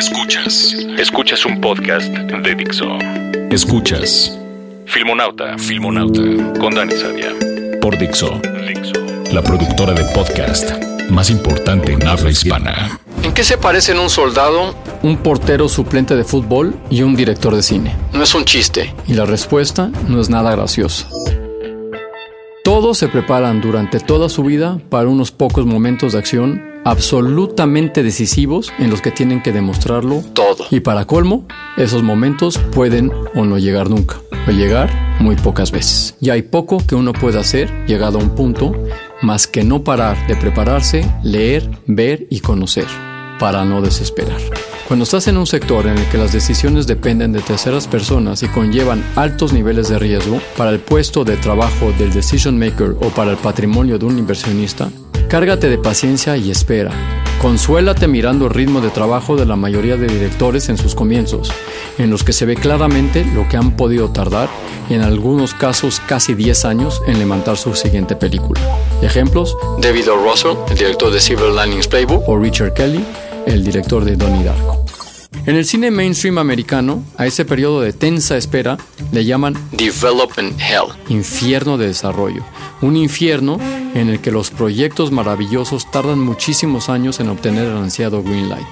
Escuchas. Escuchas un podcast de Dixo. Escuchas. Filmonauta. Filmonauta. Con Dani Sadia. Por Dixo. Dixo. La productora de podcast más importante en habla hispana. ¿En qué se parecen un soldado, un portero suplente de fútbol y un director de cine? No es un chiste. Y la respuesta no es nada graciosa. Todos se preparan durante toda su vida para unos pocos momentos de acción absolutamente decisivos en los que tienen que demostrarlo todo. Y para colmo, esos momentos pueden o no llegar nunca, o llegar muy pocas veces. Y hay poco que uno pueda hacer llegado a un punto más que no parar de prepararse, leer, ver y conocer, para no desesperar. Cuando estás en un sector en el que las decisiones dependen de terceras personas y conllevan altos niveles de riesgo para el puesto de trabajo del decision maker o para el patrimonio de un inversionista, cárgate de paciencia y espera. Consuélate mirando el ritmo de trabajo de la mayoría de directores en sus comienzos, en los que se ve claramente lo que han podido tardar y en algunos casos casi 10 años en levantar su siguiente película. Ejemplos: David O. Russell, el director de Silver Linings Playbook, o Richard Kelly, el director de Donnie Darko. En el cine mainstream americano, a ese periodo de tensa espera le llaman Development Hell, infierno de desarrollo, un infierno en el que los proyectos maravillosos tardan muchísimos años en obtener el ansiado green light.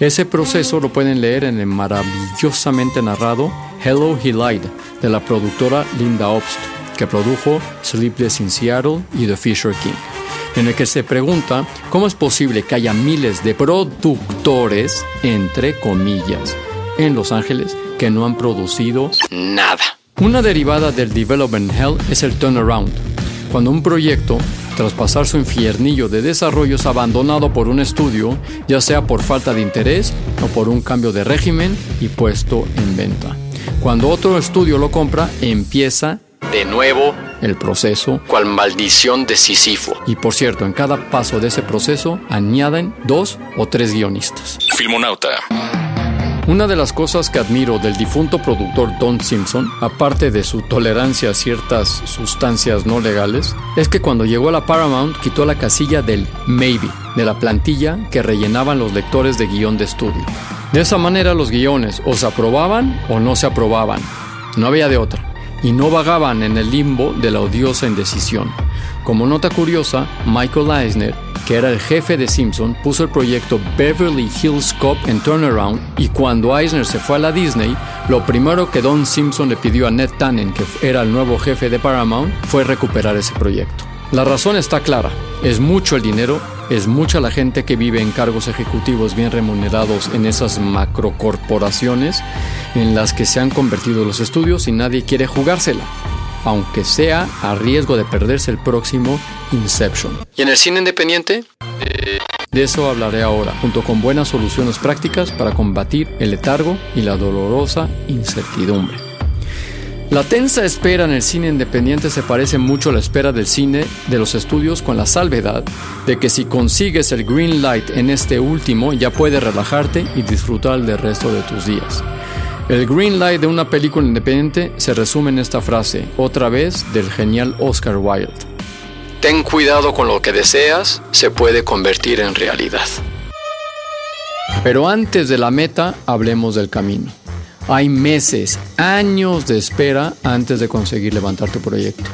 Ese proceso lo pueden leer en el maravillosamente narrado Hello He Lied de la productora Linda Obst, que produjo Sleepless in Seattle y The Fisher King en el que se pregunta cómo es posible que haya miles de productores, entre comillas, en Los Ángeles que no han producido nada. Una derivada del Development Hell es el turnaround, cuando un proyecto, tras pasar su infiernillo de desarrollo, es abandonado por un estudio, ya sea por falta de interés o por un cambio de régimen y puesto en venta. Cuando otro estudio lo compra, empieza de nuevo el proceso. Cual maldición de Sísifo. Y por cierto, en cada paso de ese proceso añaden dos o tres guionistas. Filmonauta. Una de las cosas que admiro del difunto productor Don Simpson, aparte de su tolerancia a ciertas sustancias no legales, es que cuando llegó a la Paramount quitó la casilla del maybe, de la plantilla que rellenaban los lectores de guion de estudio. De esa manera los guiones o se aprobaban o no se aprobaban. No había de otra y no vagaban en el limbo de la odiosa indecisión. Como nota curiosa, Michael Eisner, que era el jefe de Simpson, puso el proyecto Beverly Hills Cop en turnaround y cuando Eisner se fue a la Disney, lo primero que Don Simpson le pidió a Ned Tannen, que era el nuevo jefe de Paramount, fue recuperar ese proyecto. La razón está clara, es mucho el dinero, es mucha la gente que vive en cargos ejecutivos bien remunerados en esas macrocorporaciones en las que se han convertido los estudios y nadie quiere jugársela, aunque sea a riesgo de perderse el próximo Inception. ¿Y en el cine independiente? De eso hablaré ahora, junto con buenas soluciones prácticas para combatir el letargo y la dolorosa incertidumbre. La tensa espera en el cine independiente se parece mucho a la espera del cine de los estudios con la salvedad de que si consigues el green light en este último ya puedes relajarte y disfrutar del resto de tus días. El green light de una película independiente se resume en esta frase, otra vez del genial Oscar Wilde. Ten cuidado con lo que deseas, se puede convertir en realidad. Pero antes de la meta, hablemos del camino. Hay meses, años de espera antes de conseguir levantar tu proyecto.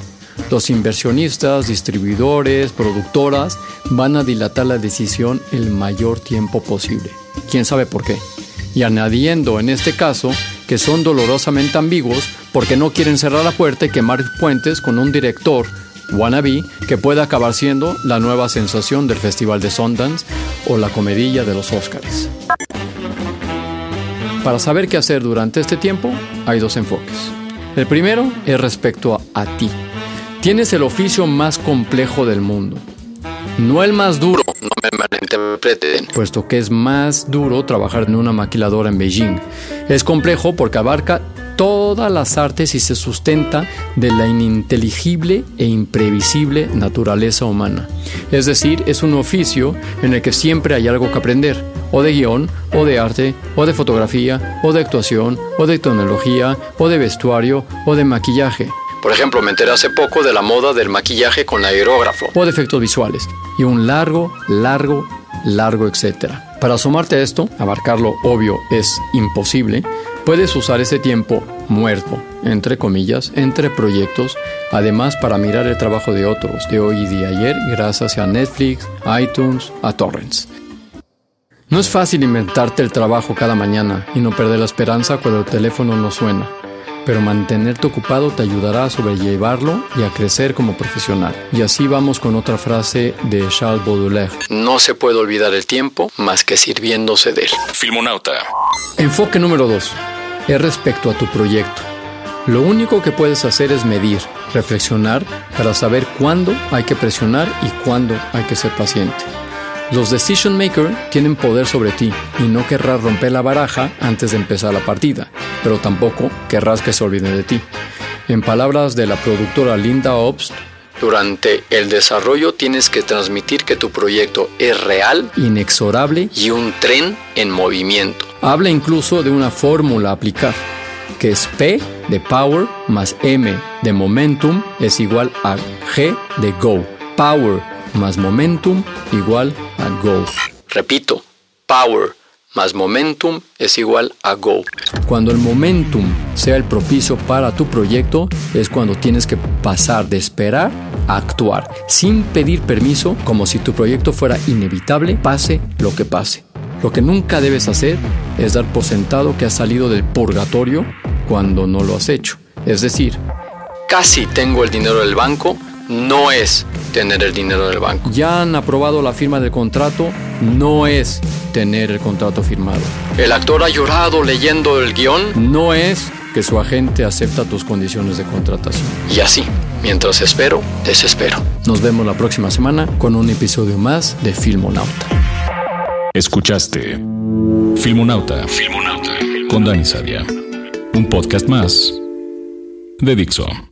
Los inversionistas, distribuidores, productoras van a dilatar la decisión el mayor tiempo posible. ¿Quién sabe por qué? Y añadiendo en este caso que son dolorosamente ambiguos porque no quieren cerrar la puerta y quemar puentes con un director wannabe que pueda acabar siendo la nueva sensación del Festival de Sundance o la comedilla de los Oscars. Para saber qué hacer durante este tiempo, hay dos enfoques. El primero es respecto a, ti. Tienes el oficio más complejo del mundo. No el más duro, no me puesto que es más duro trabajar en una maquiladora en Beijing. Es complejo porque abarca todas las artes y se sustenta de la ininteligible e imprevisible naturaleza humana. Es decir, es un oficio en el que siempre hay algo que aprender, o de guion, o de arte, o de fotografía, o de actuación, o de tecnología, o de vestuario, o de maquillaje, Por ejemplo, me enteré hace poco de la moda del maquillaje con aerógrafo. o de efectos visuales, y un largo, largo, largo, etcétera. Para sumarte a esto, abarcarlo obvio es imposible, puedes usar ese tiempo muerto, entre comillas, entre proyectos, además para mirar el trabajo de otros, de hoy y de ayer, gracias a Netflix, iTunes, a Torrents. No es fácil inventarte el trabajo cada mañana y no perder la esperanza cuando el teléfono no suena, pero mantenerte ocupado te ayudará a sobrellevarlo y a crecer como profesional. Y así vamos con otra frase de Charles Baudelaire. No se puede olvidar el tiempo más que sirviéndose de él. Filmonauta. Enfoque número 2. Es respecto a tu proyecto. Lo único que puedes hacer es medir, reflexionar para saber cuándo hay que presionar y cuándo hay que ser paciente. Los decision makers tienen poder sobre ti y no querrás romper la baraja antes de empezar la partida, pero tampoco querrás que se olviden de ti. En palabras de la productora Linda Obst, Durante el desarrollo tienes que transmitir que tu proyecto es real inexorable y un tren en movimiento. Habla incluso de una fórmula a aplicar, que es P de power más M de momentum es igual a G de go. Power más momentum igual a go. Repito, power más momentum es igual a go. Cuando el momentum sea el propicio para tu proyecto, es cuando tienes que pasar de esperar a actuar, sin pedir permiso, como si tu proyecto fuera inevitable, pase lo que pase. Lo que nunca debes hacer es dar por sentado que has salido del purgatorio cuando no lo has hecho. Es decir, Casi tengo el dinero del banco, no es tener el dinero del banco. ya han aprobado la firma del contrato, no es tener el contrato firmado. El actor ha llorado leyendo el guion No es que su agente acepta tus condiciones de contratación. y así, mientras espero, desespero. Nos vemos la próxima semana con un episodio más de Filmonauta. Escuchaste Filmonauta. Filmonauta. Con Dani Sadia. Un podcast más de Dixo.